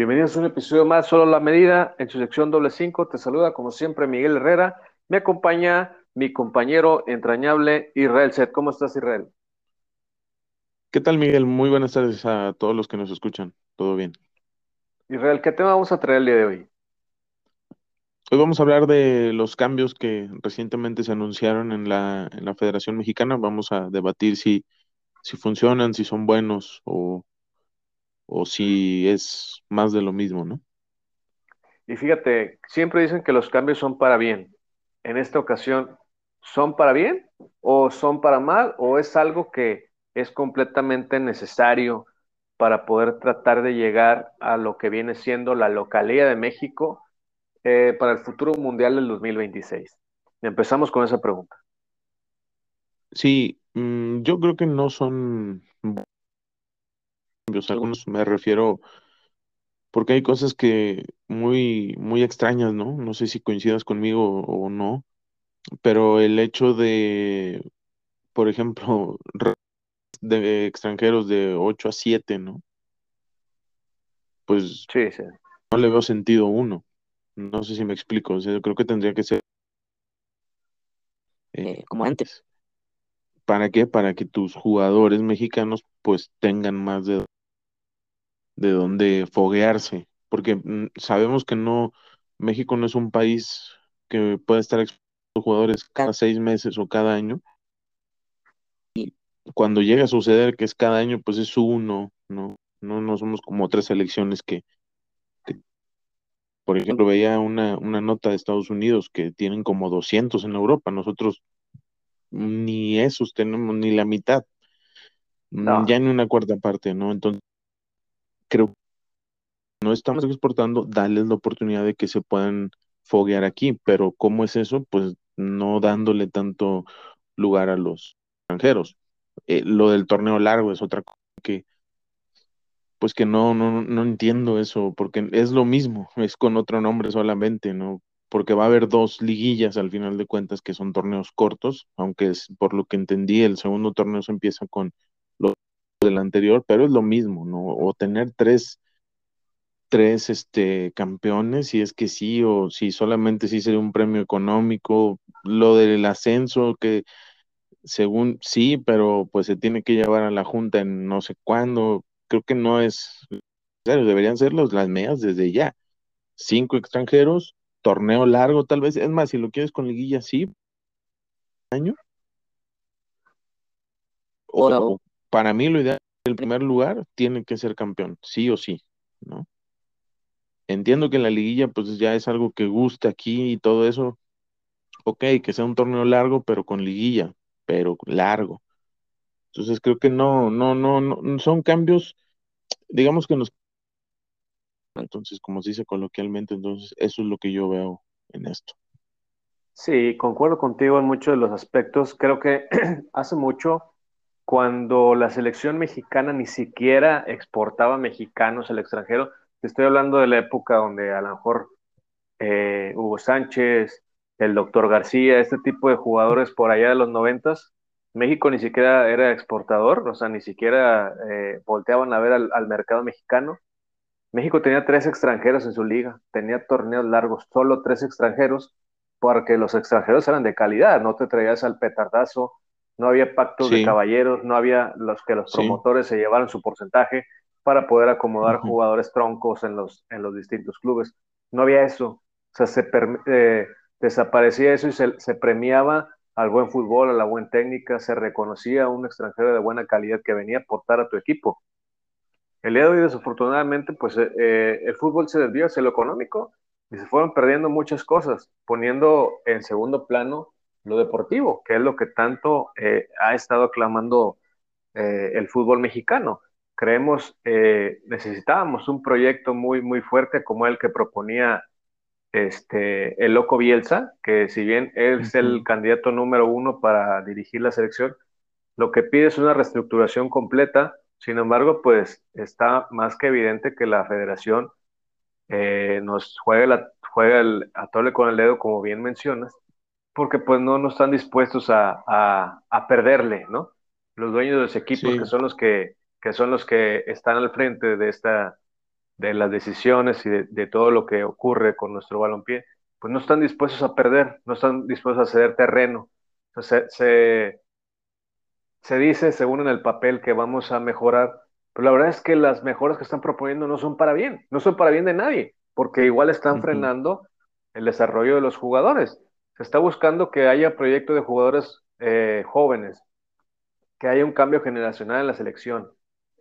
Bienvenidos a un episodio más, solo la medida, en su sección doble cinco. Te saluda como siempre Miguel Herrera. Me acompaña mi compañero entrañable Israel Set. ¿Cómo estás, Israel? ¿Qué tal, Miguel? Muy buenas tardes a todos los que nos escuchan. ¿Todo bien? Israel, ¿qué tema vamos a traer el día de hoy? Hoy vamos a hablar de los cambios que recientemente se anunciaron en la, en la Federación Mexicana. Vamos a debatir si, si funcionan, si son buenos o, o si es más de lo mismo, ¿no? Y fíjate, siempre dicen que los cambios son para bien. En esta ocasión, ¿son para bien o son para mal o es algo que es completamente necesario para poder tratar de llegar a lo que viene siendo la localidad de México eh, para el futuro mundial del 2026? Empezamos con esa pregunta. Sí, mm, yo creo que no son algunos me refiero porque hay cosas que muy, muy extrañas, ¿no? No sé si coincidas conmigo o no, pero el hecho de, por ejemplo, de extranjeros de 8 a 7, ¿no? Pues sí, sí. no le veo sentido uno. No sé si me explico. O sea, yo creo que tendría que ser eh, como antes. ¿Para qué? Para que tus jugadores mexicanos pues tengan más de de dónde foguearse, porque mm, sabemos que no, México no es un país que pueda estar expuesto jugadores cada seis meses o cada año. Y cuando llega a suceder que es cada año, pues es uno, ¿no? No, no somos como otras selecciones que, por ejemplo, veía una, una nota de Estados Unidos que tienen como 200 en Europa, nosotros ni esos tenemos, ni la mitad, ya ni una cuarta parte, ¿no? Entonces, creo que no estamos exportando, darles la oportunidad de que se puedan foguear aquí, pero ¿cómo es eso? Pues no dándole tanto lugar a los extranjeros. Eh, lo del torneo largo es otra cosa que, pues que no, no, no entiendo eso, porque es lo mismo, es con otro nombre solamente, ¿no? Porque va a haber dos liguillas al final de cuentas que son torneos cortos, aunque es por lo que entendí, el segundo torneo se empieza con del anterior, pero es lo mismo, ¿no? O tener tres, tres este, campeones, si es que sí, o si solamente sí sería un premio económico, lo del ascenso, que según sí, pero pues se tiene que llevar a la Junta en no sé cuándo, creo que no es deberían ser los, las medias desde ya. Cinco extranjeros, torneo largo tal vez, es más, si lo quieres con liguilla, sí, año. O, para mí lo ideal, el primer lugar tiene que ser campeón, sí o sí, ¿no? Entiendo que la liguilla pues ya es algo que gusta aquí y todo eso. Ok, que sea un torneo largo, pero con liguilla, pero largo. Entonces creo que no, no, no, no, son cambios, digamos que nos... Entonces, como se dice coloquialmente, entonces eso es lo que yo veo en esto. Sí, concuerdo contigo en muchos de los aspectos. Creo que hace mucho cuando la selección mexicana ni siquiera exportaba mexicanos al extranjero. Te estoy hablando de la época donde a lo mejor eh, Hugo Sánchez, el doctor García, este tipo de jugadores por allá de los noventas, México ni siquiera era exportador, o sea, ni siquiera eh, volteaban a ver al, al, mercado mexicano. México tenía tres extranjeros en su liga, tenía torneos largos, solo tres extranjeros, porque los extranjeros eran de calidad, no te traías al petardazo, no había pactos de caballeros, no había los que los promotores se llevaran su porcentaje para poder acomodar jugadores troncos en los, en los distintos clubes. No había eso. O sea, se eh, desaparecía eso y se, premiaba al buen fútbol, a la buena técnica, se reconocía a un extranjero de buena calidad que venía a aportar a tu equipo. El día de hoy, desafortunadamente, pues eh, eh, el fútbol se desvió hacia lo económico y se fueron perdiendo muchas cosas, poniendo en segundo plano lo deportivo, que es lo que tanto eh, ha estado aclamando eh, el fútbol mexicano. Creemos, eh, necesitábamos un proyecto muy, muy fuerte como el que proponía este, el Loco Bielsa, que si bien es el candidato número uno para dirigir la selección, lo que pide es una reestructuración completa. Sin embargo, pues está más que evidente que la federación nos juega, la, juega el atole con el dedo, como bien mencionas, porque pues no, no están dispuestos a, a, perderle, ¿no? Los dueños de los equipos que son los que, que son los que están al frente de esta, de las decisiones y de, todo lo que ocurre con nuestro balompié, pues no están dispuestos a perder, no están dispuestos a ceder terreno. Se, se, se dice, según en el papel, que vamos a mejorar, pero la verdad es que las mejoras que están proponiendo no son para bien, no son para bien de nadie, porque igual están frenando el desarrollo de los jugadores. Se está buscando que haya proyecto de jugadores eh, jóvenes, que haya un cambio generacional en la selección.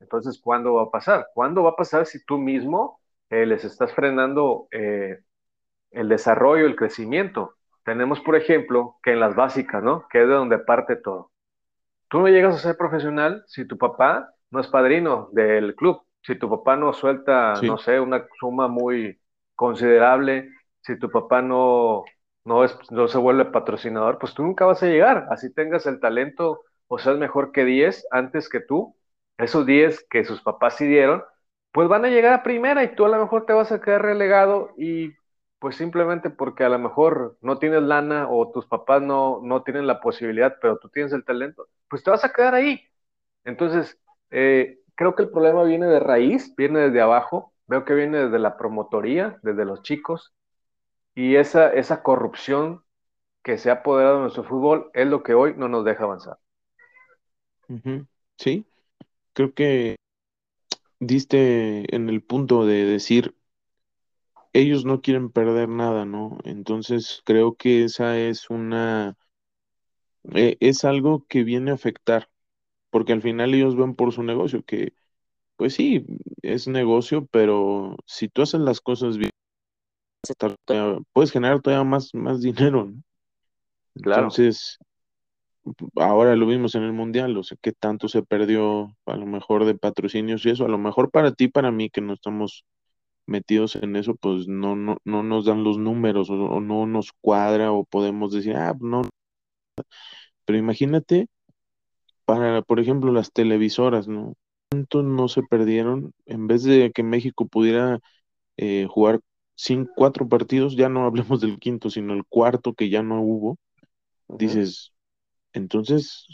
Entonces, ¿cuándo va a pasar? ¿Cuándo va a pasar si tú mismo eh, les estás frenando eh, el desarrollo, el crecimiento? Tenemos, por ejemplo, que en las básicas, ¿no? Que es de donde parte todo. Tú no llegas a ser profesional si tu papá no es padrino del club, si tu papá no suelta, no sé, una suma muy considerable, si tu papá no, no, es, no se vuelve patrocinador, pues tú nunca vas a llegar, así tengas el talento o seas mejor que 10 antes que tú, esos 10 que sus papás sí dieron, pues van a llegar a primera y tú a lo mejor te vas a quedar relegado y pues simplemente porque a lo mejor no tienes lana o tus papás no, no tienen la posibilidad, pero tú tienes el talento, pues te vas a quedar ahí. Entonces, eh, creo que el problema viene de raíz, viene desde abajo, veo que viene desde la promotoría, desde los chicos, y esa, esa corrupción que se ha apoderado de nuestro fútbol es lo que hoy no nos deja avanzar. Sí, creo que diste en el punto de decir, ellos no quieren perder nada, ¿no? Entonces creo que esa es una, eh, es algo que viene a afectar, porque al final ellos ven por su negocio, que pues sí, es negocio, pero si tú haces las cosas bien, puedes generar todavía más, más dinero, ¿no? Entonces, ahora lo vimos en el mundial, o sea, qué tanto se perdió a lo mejor de patrocinios y eso, a lo mejor para ti, para mí, que no estamos metidos en eso, pues no, no, no nos dan los números o, no nos cuadra o podemos decir, ah, no. Pero imagínate para, por ejemplo, las televisoras, ¿no? ¿Cuánto no se perdieron? En vez de que México pudiera eh, jugar sin cuatro partidos, ya no hablemos del quinto, sino el cuarto que ya no hubo, dices, entonces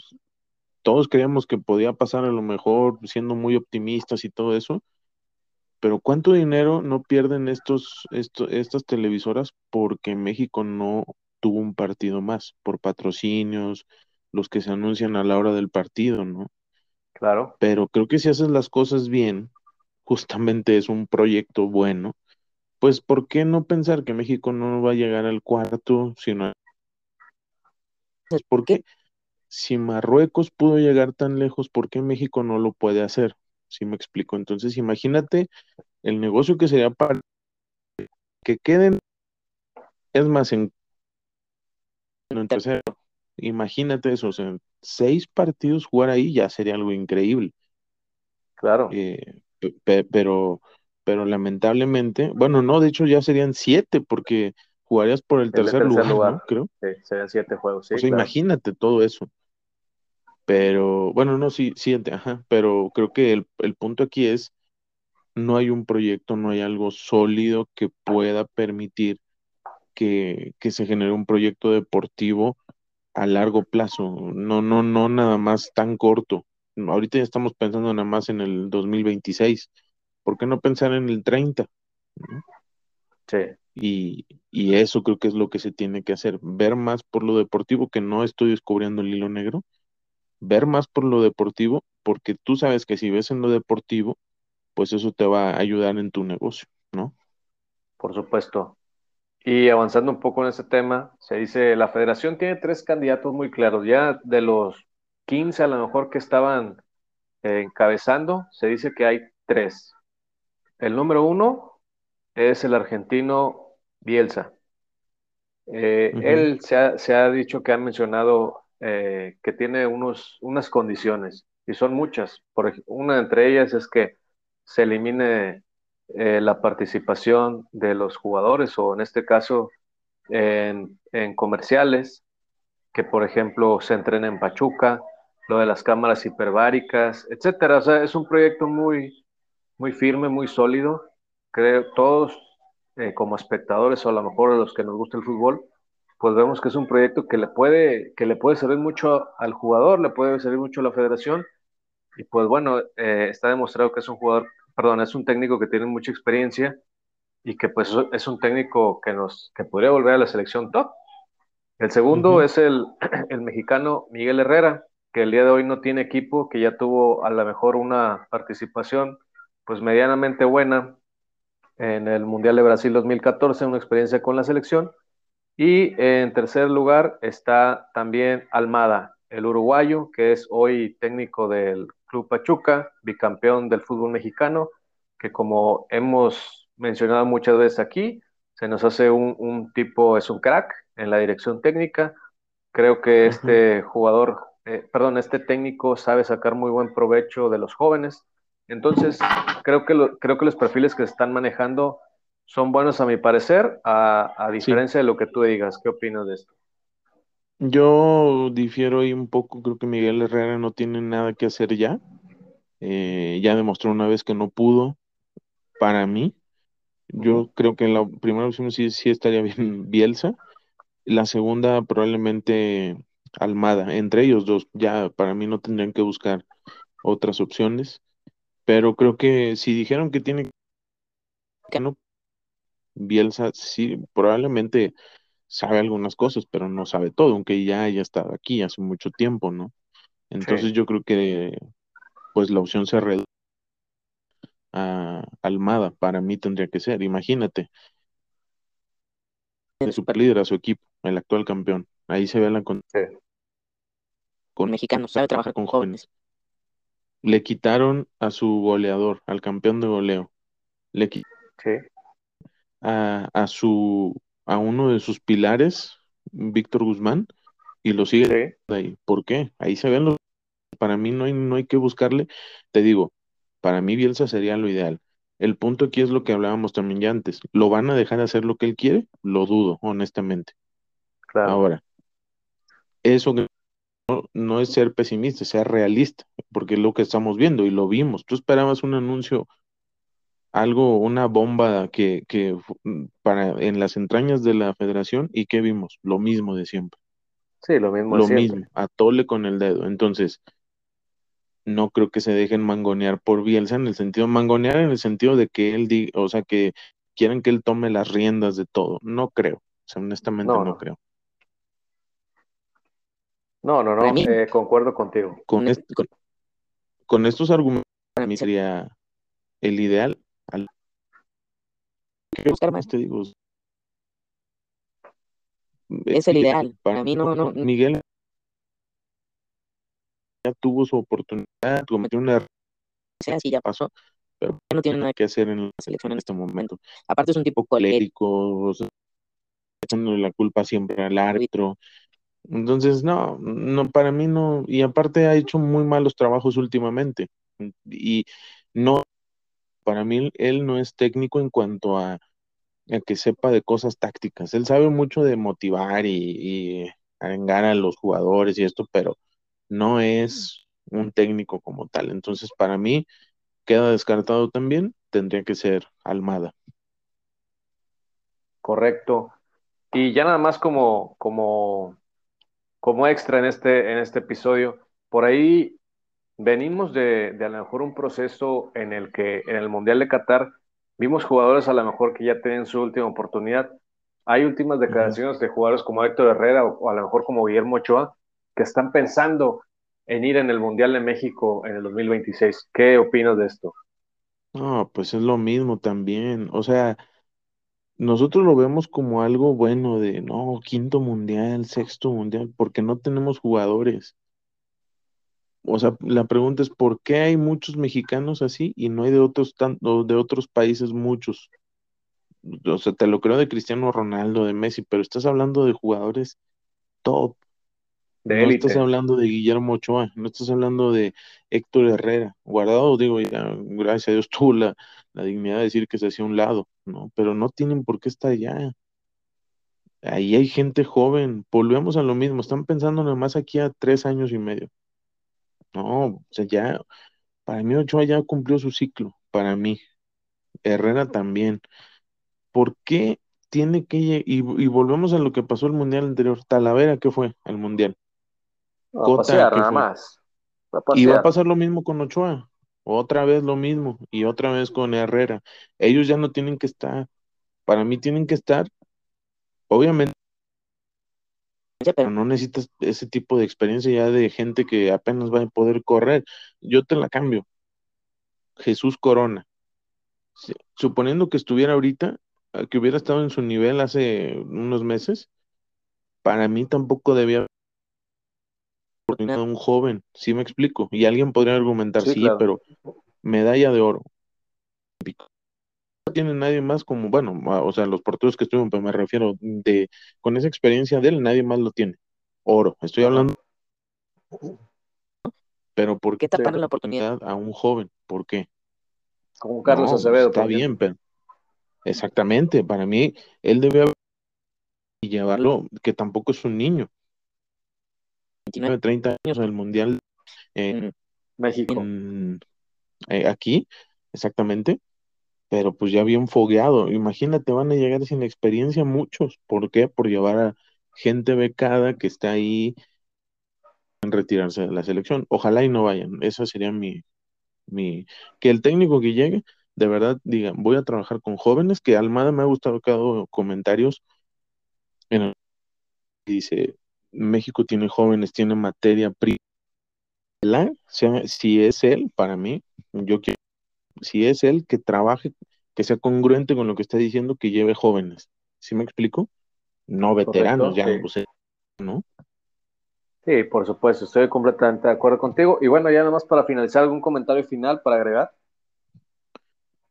todos creíamos que podía pasar a lo mejor siendo muy optimistas y todo eso, pero ¿cuánto dinero no pierden estos, estas televisoras porque México no tuvo un partido más por patrocinios, los que se anuncian a la hora del partido, ¿no? Claro. Pero creo que si haces las cosas bien, justamente es un proyecto bueno, pues ¿por qué no pensar que México no va a llegar al cuarto, sino pues, ¿por qué? Si Marruecos pudo llegar tan lejos, ¿por qué México no lo puede hacer? Si me explico. Entonces, imagínate el negocio que sería para que queden, es más, en, en tercero, imagínate eso, o sea, seis partidos jugar ahí ya sería algo increíble. Claro. Eh, pero, pero lamentablemente, bueno, no, de hecho ya serían siete porque jugarías por el, tercer, lugar, creo. Sí, serían siete juegos, sí. O sea, imagínate todo eso. Pero, bueno, no, sí, siete, ajá, pero creo que el, el punto aquí es, no hay un proyecto, no hay algo sólido que pueda permitir que, que se genere un proyecto deportivo a largo plazo, no, no, no nada más tan corto. Ahorita ya estamos pensando nada más en el 2026. ¿Por qué no pensar en el 30? Sí. Y, y, eso creo que es lo que se tiene que hacer, ver más por lo deportivo, que no estoy descubriendo el hilo negro, ver más por lo deportivo, porque tú sabes que si ves en lo deportivo, pues eso te va a ayudar en tu negocio, ¿no? Por supuesto. Y avanzando un poco en ese tema, se dice, la federación tiene tres candidatos muy claros. Ya de los 15 a lo mejor que estaban eh, encabezando, se dice que hay tres. El número uno es el argentino Bielsa. Eh, él se ha, dicho que ha mencionado eh, que tiene unos, unas condiciones, y son muchas. Por, una entre ellas es que se elimine eh, la participación de los jugadores o en este caso en, comerciales, que por ejemplo se entrena en Pachuca, lo de las cámaras hiperbáricas, etcétera. O sea, es un proyecto muy, muy firme, muy sólido. Creo todos eh, como espectadores o a lo mejor los que nos gusta el fútbol, pues vemos que es un proyecto que le puede, que le puede servir mucho al jugador, le puede servir mucho a la federación y pues bueno, eh, está demostrado que es un jugador perdón, es un técnico que tiene mucha experiencia y que pues es un técnico que nos que podría volver a la selección top. El segundo es el, el, mexicano Miguel Herrera, que el día de hoy no tiene equipo, que ya tuvo a lo mejor una participación pues medianamente buena en el Mundial de Brasil 2014, una experiencia con la selección. Y en tercer lugar está también Almada, el uruguayo, que es hoy técnico del Club Pachuca, bicampeón del fútbol mexicano, que como hemos mencionado muchas veces aquí, se nos hace un, tipo, es un crack en la dirección técnica. Creo que este jugador, eh, perdón, este técnico sabe sacar muy buen provecho de los jóvenes. Entonces, creo que, creo que los perfiles que se están manejando son buenos a mi parecer, a, diferencia de lo que tú digas. ¿Qué opinas de esto? Yo difiero ahí un poco, creo que Miguel Herrera no tiene nada que hacer ya. Eh, ya demostró una vez que no pudo, para mí. Yo creo que la primera opción sí, sí estaría bien Bielsa. La segunda probablemente Almada. Entre ellos dos, ya para mí no tendrían que buscar otras opciones. Pero creo que si dijeron que tiene que no, Bielsa sí, probablemente sabe algunas cosas, pero no sabe todo, aunque ya haya estado aquí hace mucho tiempo, ¿no? Entonces yo creo que pues la opción se reduce a Almada, para mí tendría que ser, imagínate. El superlíder a su equipo, el actual campeón. Ahí se ve la con, con mexicanos, sabe trabajar con jóvenes. Le quitaron a su goleador, al campeón de goleo. Le quitaron a, a su a uno de sus pilares, Víctor Guzmán, y lo sigue ahí. ¿Por qué? Ahí se ven los. Para mí no hay, no hay que buscarle. Te digo, para mí Bielsa sería lo ideal. El punto aquí es lo que hablábamos también ya antes. ¿Lo van a dejar hacer lo que él quiere? Lo dudo, honestamente. Ahora, eso no, no es ser pesimista, es ser realista, porque es lo que estamos viendo y lo vimos. Tú esperabas un anuncio algo, una bomba que, que mm, para en las entrañas de la federación y ¿qué vimos? Lo mismo de siempre. Sí, lo mismo Lo mismo, atole con el dedo. Entonces, no creo que se dejen mangonear por Bielsa en el sentido, mangonear en el sentido de que él diga, o sea, que quieren que él tome las riendas de todo. No creo, o sea, honestamente no, creo. No, no, no, eh, concuerdo contigo. Con, con estos argumentos, para mí sería el ideal buscar más. Te digo, es el ideal. Para mí no, no. Miguel ya tuvo su oportunidad, cometió una sí, ya pasó, pero no tiene nada que hacer en la selección en este momento. Aparte es un tipo colérico, echándole la culpa siempre al árbitro. Entonces, no, no, para mí no, y aparte ha hecho muy malos trabajos últimamente. Y no para mí él no es técnico en cuanto a, que sepa de cosas tácticas. Él sabe mucho de motivar y, y arengar a los jugadores y esto, pero no es un técnico como tal. Entonces, para mí, queda descartado también, tendría que ser Almada. Correcto. Y ya nada más como, como, como extra en este, en este episodio, por ahí venimos de, a lo mejor un proceso en el que en el Mundial de Qatar vimos jugadores a lo mejor que ya tienen su última oportunidad. Hay últimas declaraciones de jugadores como Héctor Herrera o, a lo mejor como Guillermo Ochoa que están pensando en ir en el Mundial de México en el 2026. ¿Qué opinas de esto? No, pues es lo mismo también. O sea, nosotros lo vemos como algo bueno de, no, quinto mundial, sexto mundial, porque no tenemos jugadores o sea, la pregunta es ¿por qué hay muchos mexicanos así y no hay de otros tanto, de otros países muchos? O sea, te lo creo de Cristiano Ronaldo, de Messi, pero estás hablando de jugadores top. no estás hablando de Guillermo Ochoa, no estás hablando de Héctor Herrera. Guardado, digo, ya, gracias a Dios tuvo la, la dignidad de decir que se hacía un lado, ¿no? Pero no tienen por qué estar allá. Ahí hay gente joven, volvemos a lo mismo, están pensando nomás aquí a tres años y medio. No, o sea, ya, para mí Ochoa ya cumplió su ciclo, para mí. Herrera también. ¿Por qué tiene que y, y volvemos a lo que pasó el mundial anterior? Talavera, ¿qué fue al mundial? A nada más. Y va a pasar lo mismo con Ochoa. Otra vez lo mismo y otra vez con Herrera. Ellos ya no tienen que estar, para mí tienen que estar, obviamente, pero no necesitas ese tipo de experiencia ya de gente que apenas va a poder correr. Yo te la cambio. Jesús Corona. Suponiendo que estuviera ahorita, que hubiera estado en su nivel hace unos meses, para mí tampoco debía oportunidad un joven, ¿sí me explico? Y alguien podría argumentar, sí, pero medalla de oro. No tiene nadie más como, bueno, o sea, los porteros que estuvieron, pero me refiero de, con esa experiencia de él, nadie más lo tiene. Oro, estoy hablando. Pero ¿por qué tapar la oportunidad a un joven? ¿Por qué? Como Carlos Acevedo. Está bien, pero exactamente, para mí, él debe haber y llevarlo, que tampoco es un niño. 29, 30 años en el Mundial en México. Eh, aquí, exactamente, pero pues ya bien fogueado. Imagínate, van a llegar sin experiencia muchos. ¿Por qué? Por llevar a gente becada que está ahí en retirarse de la selección. Ojalá y no vayan. Esa sería mi, mi, que el técnico que llegue, de verdad, diga, voy a trabajar con jóvenes, que Almada me ha gustado cada comentarios en el, dice, México tiene jóvenes, tiene materia prima. Si es él, para mí, yo quiero, si es él, que trabaje, que sea congruente con lo que está diciendo, que lleve jóvenes. ¿Sí me explico? No veteranos, ya, ¿no? Sí, por supuesto, estoy completamente de acuerdo contigo. Y bueno, ya nomás para finalizar, ¿algún comentario final para agregar?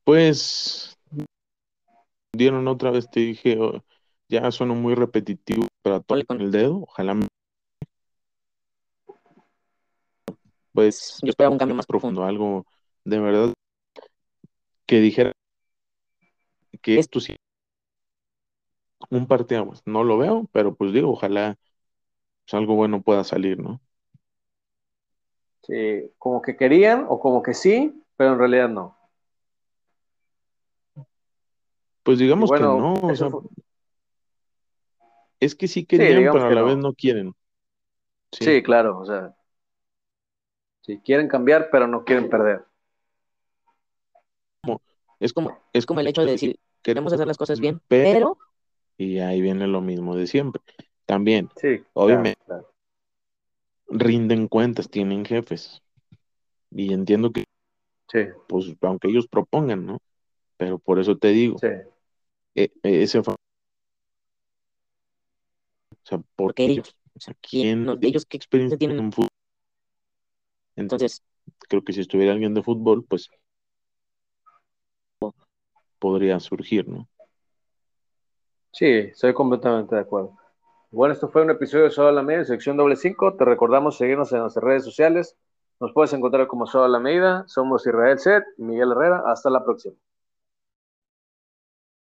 Pues dieron otra vez, te dije, oh, ya suena muy repetitivo, pero todo con el dedo, ojalá pues yo espero un cambio más profundo, algo de verdad que dijera que esto sí un parteaguas, no lo veo, pero pues digo, ojalá pues, algo bueno pueda salir, ¿no? Sí, como que querían o como que sí, pero en realidad no. Pues digamos que no, es que sí querían, pero a la vez no quieren. Sí. claro, o sea, sí, quieren cambiar, pero no quieren perder. Es como, es como el hecho de decir, queremos hacer las cosas bien, pero... Y ahí viene lo mismo de siempre. También, sí, obviamente, rinden cuentas, tienen jefes. Y entiendo que, sí. pues, aunque ellos propongan, ¿no? Pero por eso te digo, sí. E, e, ese fue o sea, porque ellos, o sea, ¿quién, ellos qué experiencia tienen en fútbol? Entonces, creo que si estuviera alguien de fútbol, pues podría surgir, ¿no? Sí, estoy completamente de acuerdo. Bueno, esto fue un episodio de Solo a la Medida, sección doble 5. Te recordamos seguirnos en nuestras redes sociales. Nos puedes encontrar como Solo a la Medida. Somos Israel Set, Miguel Herrera. Hasta la próxima.